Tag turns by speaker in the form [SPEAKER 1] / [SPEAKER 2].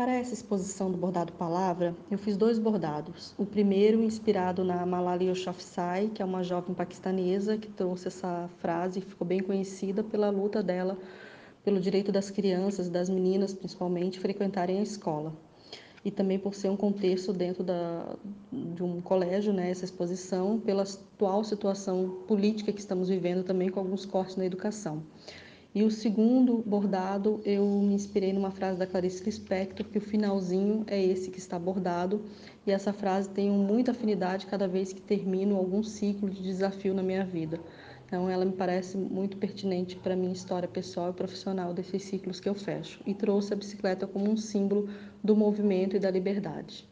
[SPEAKER 1] Para essa exposição do bordado palavra, eu fiz dois bordados. O primeiro inspirado na Malala Yousafzai, que é uma jovem paquistanesa que trouxe essa frase e ficou bem conhecida pela luta dela pelo direito das crianças, das meninas principalmente, frequentarem a escola. E também por ser um contexto dentro da, de um colégio, né, essa exposição, pela atual situação política que estamos vivendo também com alguns cortes na educação. E o segundo bordado, eu me inspirei numa frase da Clarice Lispector, que o finalzinho é esse que está bordado, e essa frase tem muita afinidade cada vez que termino algum ciclo de desafio na minha vida. Então, ela me parece muito pertinente para a minha história pessoal e profissional desses ciclos que eu fecho, e trouxe a bicicleta como um símbolo do movimento e da liberdade.